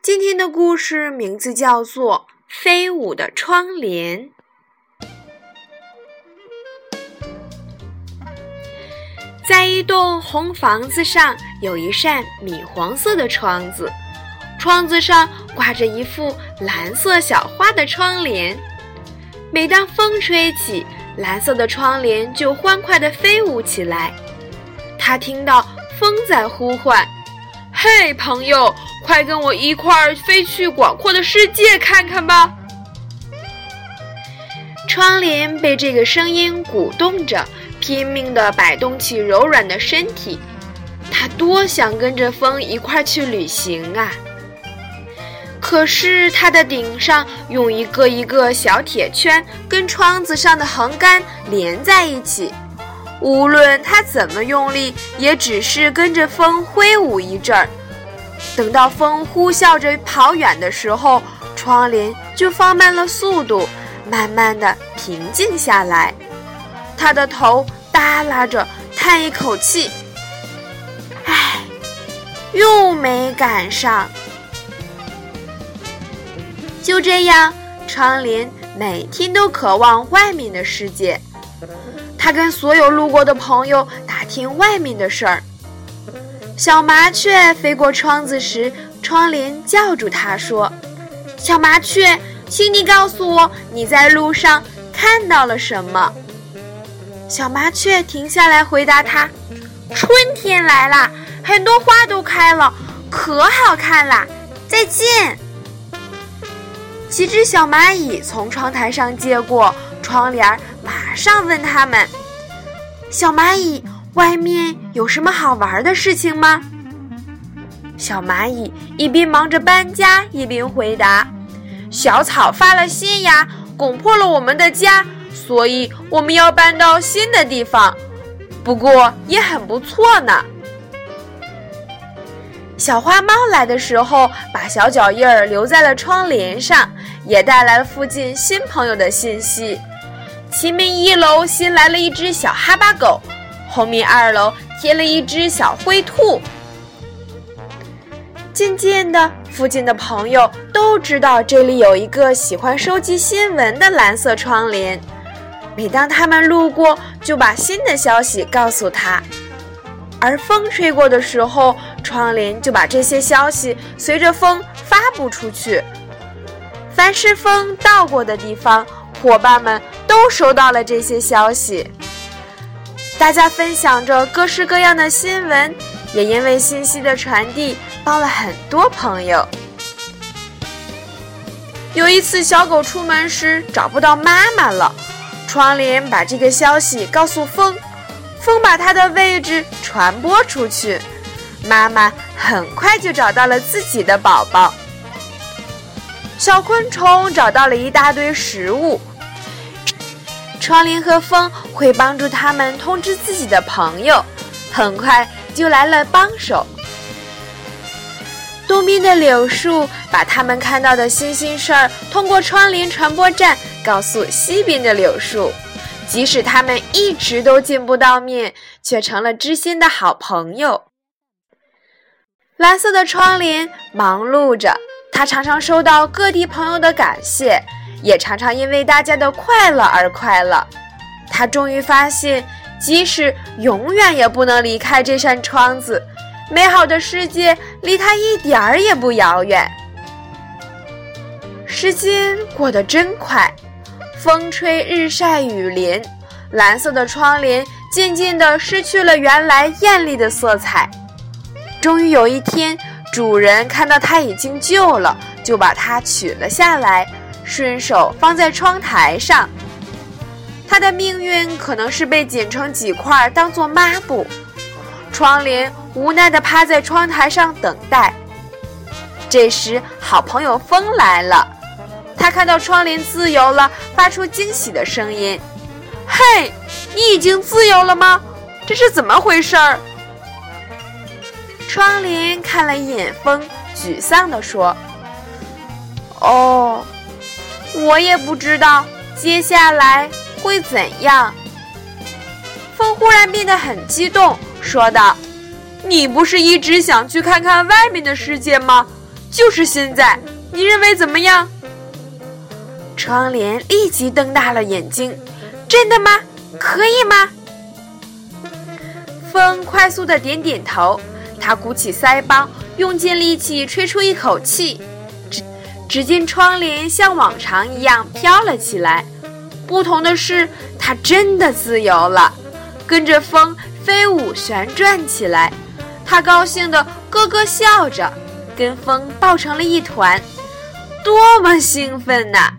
今天的故事名字叫做《飞舞的窗帘》。在一栋红房子上，有一扇米黄色的窗子，窗子上挂着一副蓝色小花的窗帘。每当风吹起，蓝色的窗帘就欢快地飞舞起来。他听到风在呼唤：“嘿，朋友！”快跟我一块儿飞去广阔的世界看看吧！窗帘被这个声音鼓动着，拼命地摆动起柔软的身体。它多想跟着风一块儿去旅行啊！可是它的顶上用一个一个小铁圈跟窗子上的横杆连在一起，无论它怎么用力，也只是跟着风挥舞一阵儿。等到风呼啸着跑远的时候，窗帘就放慢了速度，慢慢的平静下来。他的头耷拉着，叹一口气：“唉，又没赶上。”就这样，窗帘每天都渴望外面的世界。他跟所有路过的朋友打听外面的事儿。小麻雀飞过窗子时，窗帘叫住它说：“小麻雀，请你告诉我你在路上看到了什么。”小麻雀停下来回答它：“春天来了，很多花都开了，可好看啦！再见。”几只小蚂蚁从窗台上接过窗帘，马上问他们：“小蚂蚁。”外面有什么好玩的事情吗？小蚂蚁一边忙着搬家，一边回答：“小草发了新芽，拱破了我们的家，所以我们要搬到新的地方。不过也很不错呢。”小花猫来的时候，把小脚印儿留在了窗帘上，也带来了附近新朋友的信息。前面一楼新来了一只小哈巴狗。后面二楼贴了一只小灰兔。渐渐的，附近的朋友都知道这里有一个喜欢收集新闻的蓝色窗帘。每当他们路过，就把新的消息告诉他。而风吹过的时候，窗帘就把这些消息随着风发布出去。凡是风到过的地方，伙伴们都收到了这些消息。大家分享着各式各样的新闻，也因为信息的传递，帮了很多朋友。有一次，小狗出门时找不到妈妈了，窗帘把这个消息告诉风，风把它的位置传播出去，妈妈很快就找到了自己的宝宝。小昆虫找到了一大堆食物。窗帘和风会帮助他们通知自己的朋友，很快就来了帮手。东边的柳树把他们看到的新鲜事儿通过窗帘传播站告诉西边的柳树，即使他们一直都见不到面，却成了知心的好朋友。蓝色的窗帘忙碌着，它常常收到各地朋友的感谢。也常常因为大家的快乐而快乐。他终于发现，即使永远也不能离开这扇窗子，美好的世界离他一点儿也不遥远。时间过得真快，风吹日晒雨淋，蓝色的窗帘渐渐地失去了原来艳丽的色彩。终于有一天，主人看到它已经旧了，就把它取了下来。顺手放在窗台上，它的命运可能是被剪成几块当做抹布。窗帘无奈地趴在窗台上等待。这时，好朋友风来了，他看到窗帘自由了，发出惊喜的声音：“嘿，你已经自由了吗？这是怎么回事儿？”窗帘看了一眼风，沮丧地说：“哦，我也不知道接下来会怎样。”风忽然变得很激动，说道：“你不是一直想去看看外面的世界吗？就是现在，你认为怎么样？”窗帘立即瞪大了眼睛：“真的吗？可以吗？”风快速的点点头。他鼓起腮帮，用尽力气吹出一口气，只见窗帘像往常一样飘了起来。不同的是，它真的自由了，跟着风飞舞旋转起来。它高兴地咯咯笑着，跟风抱成了一团，多么兴奋呐！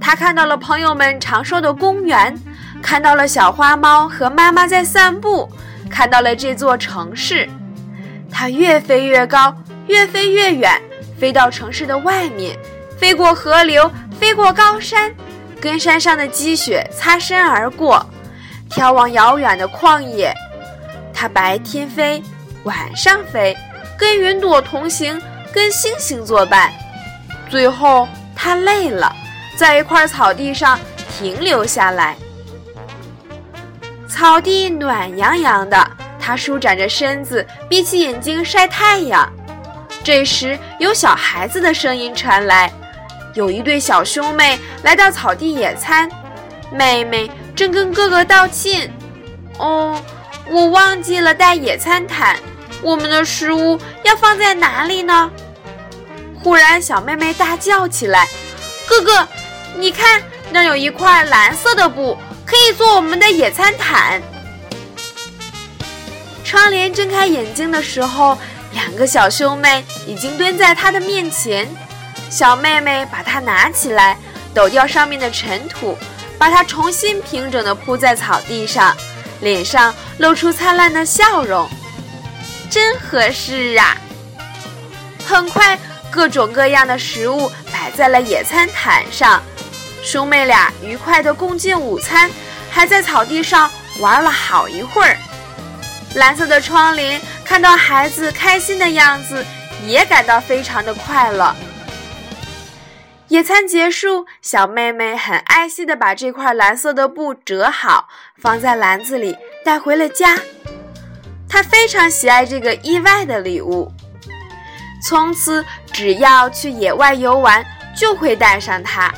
他看到了朋友们常说的公园，看到了小花猫和妈妈在散步，看到了这座城市。它越飞越高，越飞越远，飞到城市的外面，飞过河流，飞过高山，跟山上的积雪擦身而过，眺望遥远的旷野。它白天飞，晚上飞，跟云朵同行，跟星星作伴。最后，它累了，在一块草地上停留下来。草地暖洋洋的。他舒展着身子，闭起眼睛晒太阳。这时，有小孩子的声音传来：有一对小兄妹来到草地野餐。妹妹正跟哥哥道歉：“哦，我忘记了带野餐毯，我们的食物要放在哪里呢？”忽然，小妹妹大叫起来：“哥哥，你看，那有一块蓝色的布，可以做我们的野餐毯。”窗帘睁开眼睛的时候，两个小兄妹已经蹲在他的面前。小妹妹把它拿起来，抖掉上面的尘土，把它重新平整地铺在草地上，脸上露出灿烂的笑容。真合适啊！很快，各种各样的食物摆在了野餐毯上，兄妹俩愉快地共进午餐，还在草地上玩了好一会儿。蓝色的窗帘看到孩子开心的样子，也感到非常的快乐。野餐结束，小妹妹很爱惜的把这块蓝色的布折好，放在篮子里带回了家。她非常喜爱这个意外的礼物，从此只要去野外游玩，就会带上它。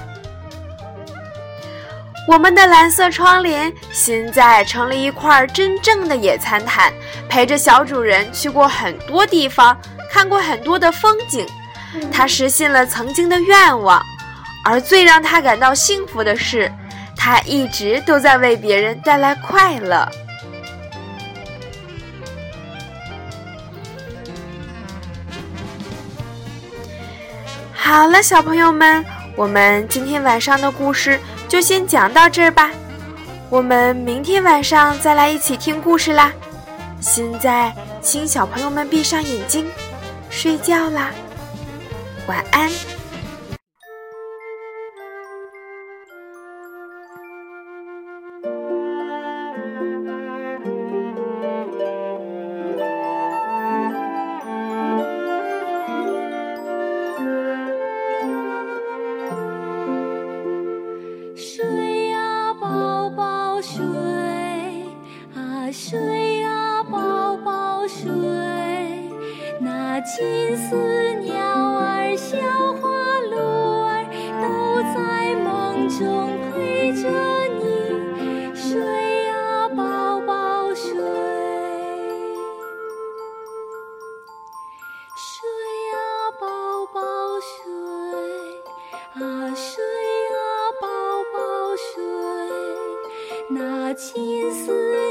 我们的蓝色窗帘现在成了一块真正的野餐毯，陪着小主人去过很多地方，看过很多的风景。它实现了曾经的愿望，而最让他感到幸福的是，他一直都在为别人带来快乐。好了，小朋友们，我们今天晚上的故事。就先讲到这儿吧，我们明天晚上再来一起听故事啦。现在，请小朋友们闭上眼睛，睡觉啦，晚安。金丝鸟儿、小花鹿儿都在梦中陪着你睡啊，宝宝睡，睡啊，宝宝睡啊，睡啊，宝宝睡。那金丝